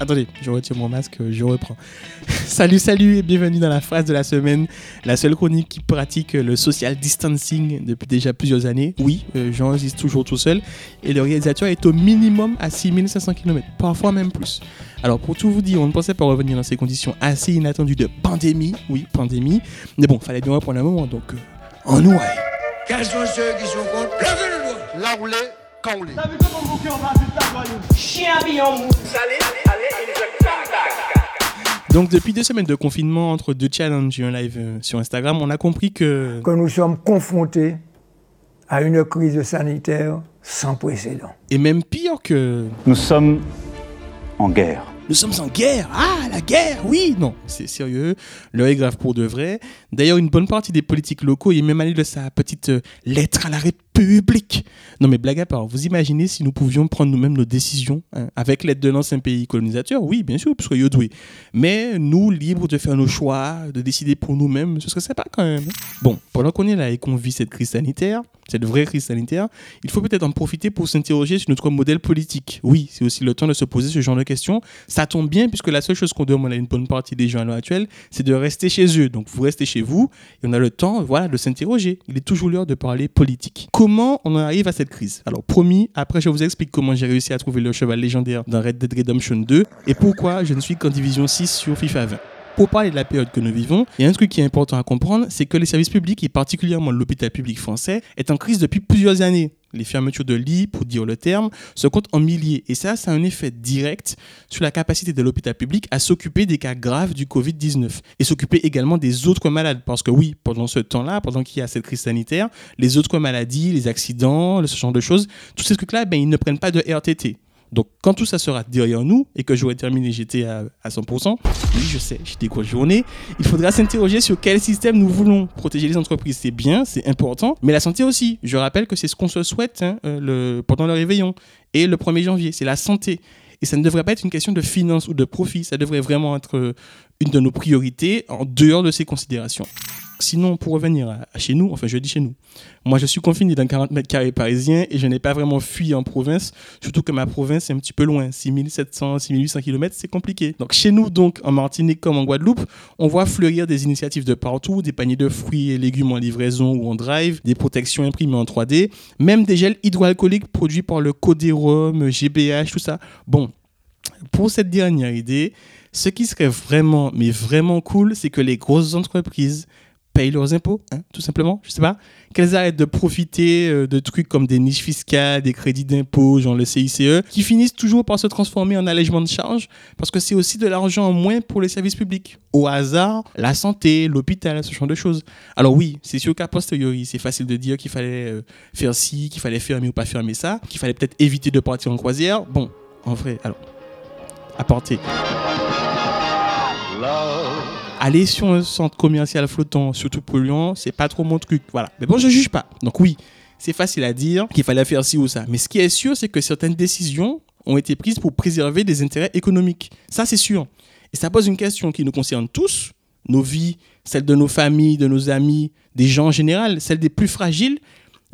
Attendez, je retire mon masque, je reprends. salut, salut et bienvenue dans la phrase de la semaine, la seule chronique qui pratique le social distancing depuis déjà plusieurs années. Oui, euh, j'enregistre toujours tout seul et le réalisateur est au minimum à 6500 km, parfois même plus. Alors pour tout vous dire, on ne pensait pas revenir dans ces conditions assez inattendues de pandémie, oui, pandémie, mais bon, fallait bien reprendre un moment, donc euh, en. Quels sont ceux qui sont contre? Levez le doigt Là où Donc depuis deux semaines de confinement entre deux challenges et un live euh, sur Instagram, on a compris que que nous sommes confrontés à une crise sanitaire sans précédent. et même pire que Nous sommes en guerre. nous sommes en guerre. Ah, la guerre, oui, non, c'est sérieux. L'heure est grave pour de vrai. D'ailleurs, une bonne partie des politiques locaux y est même allé de sa petite euh, lettre à la République. Non, mais blague à part, vous imaginez si nous pouvions prendre nous-mêmes nos décisions hein, avec l'aide de l'ancien pays colonisateur? Oui, bien sûr, puisque yo doué. Mais nous, libres de faire nos choix, de décider pour nous-mêmes, ce serait sympa quand même. hein. Bon, pendant qu'on est là et qu'on vit cette crise sanitaire, cette vraie crise sanitaire, il faut peut-être en profiter pour s'interroger sur notre modèle politique. Oui, c'est aussi le temps de se poser ce genre de questions. Ça tombe bien puisque la seule chose qu'on demande à une bonne partie des gens à l'heure actuelle, c'est de rester chez eux. Donc vous restez chez vous et on a le temps voilà, de s'interroger. Il est toujours l'heure de parler politique. Comment on en arrive à cette crise? Alors promis, après je vous explique comment j'ai réussi à trouver le cheval légendaire dans Red Dead Redemption 2 et pourquoi je ne suis qu'en division 6 sur FIFA 20 pour parler de la période que nous vivons, il y a un truc qui est important à comprendre, c'est que les services publics, et particulièrement l'hôpital public français, est en crise depuis plusieurs années. Les fermetures de lits, pour dire le terme, se comptent en milliers. Et ça, ça a un effet direct sur la capacité de l'hôpital public à s'occuper des cas graves du Covid-19 et s'occuper également des autres malades. Parce que oui, pendant ce temps-là, pendant qu'il y a cette crise sanitaire, les autres maladies, les accidents, ce genre de choses, tous ces trucs-là, ben, ils ne prennent pas de RTT. Donc, quand tout ça sera derrière nous et que j'aurai terminé GT à, à 100%, oui, je sais, j'ai des grosses journées, il faudra s'interroger sur quel système nous voulons. Protéger les entreprises, c'est bien, c'est important, mais la santé aussi. Je rappelle que c'est ce qu'on se souhaite hein, euh, pendant le réveillon et le 1er janvier, c'est la santé. Et ça ne devrait pas être une question de finance ou de profit, ça devrait vraiment être euh, une de nos priorités en dehors de ces considérations. Sinon, pour revenir à, chez nous, enfin je dis chez nous, moi je suis confiné dans 40 mètres carrés parisiens et je n'ai pas vraiment fui en province, surtout que ma province est un petit peu loin, 6700, 6800 km, c'est compliqué. Donc chez nous, donc en Martinique comme en Guadeloupe, on voit fleurir des initiatives de partout, des paniers de fruits et légumes en livraison ou en drive, des protections imprimées en 3D, même des gels hydroalcooliques produits par le Codérum, GBH, tout ça. Bon, pour cette dernière idée, ce qui serait vraiment, mais vraiment cool, c'est que les grosses entreprises payent leurs impôts, hein, tout simplement, je sais pas, qu'elles arrêtent de profiter euh, de trucs comme des niches fiscales, des crédits d'impôt, genre le CICE, qui finissent toujours par se transformer en allègement de charges, parce que c'est aussi de l'argent en moins pour les services publics. Au hasard, la santé, l'hôpital, ce genre de choses. Alors oui, c'est sûr qu'à posteriori, c'est facile de dire qu'il fallait euh, faire ci, qu'il fallait fermer ou pas fermer ça, qu'il fallait peut-être éviter de partir en croisière. Bon, en vrai, alors, apporter. Aller sur un centre commercial flottant, surtout polluant, c'est pas trop mon truc. Voilà. Mais bon, je juge pas. Donc oui, c'est facile à dire qu'il fallait faire ci ou ça. Mais ce qui est sûr, c'est que certaines décisions ont été prises pour préserver des intérêts économiques. Ça, c'est sûr. Et ça pose une question qui nous concerne tous, nos vies, celles de nos familles, de nos amis, des gens en général, celle des plus fragiles,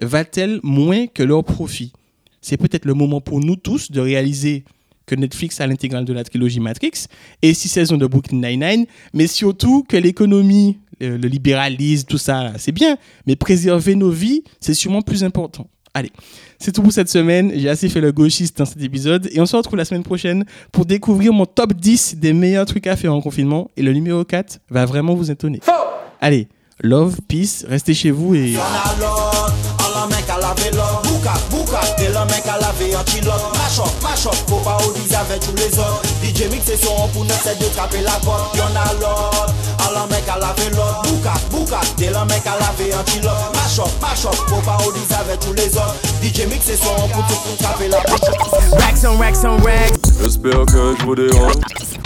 va-t-elle moins que leur profit C'est peut-être le moment pour nous tous de réaliser que Netflix a l'intégrale de la trilogie Matrix et six saisons de Brooklyn Nine-Nine, mais surtout que l'économie, le, le libéralisme, tout ça, c'est bien, mais préserver nos vies, c'est sûrement plus important. Allez, c'est tout pour cette semaine. J'ai assez fait le gauchiste dans cet épisode et on se retrouve la semaine prochaine pour découvrir mon top 10 des meilleurs trucs à faire en confinement et le numéro 4 va vraiment vous étonner. Allez, love, peace, restez chez vous et... an men ka lave lor Bouka, bouka, te lan men ka lave an chilot Machok, machok, pou pa ou diz ave chou le zot DJ mix se son pou nan se de trape la pot Yon a lot, an lan men ka lave lot Bouka, bouka, te lan men ka lave an chilot Machok, machok, pou pa ou diz ave chou le zot DJ mix se son pou tout pou trape la pot Racks on racks on racks. J'espère que je vous dérange.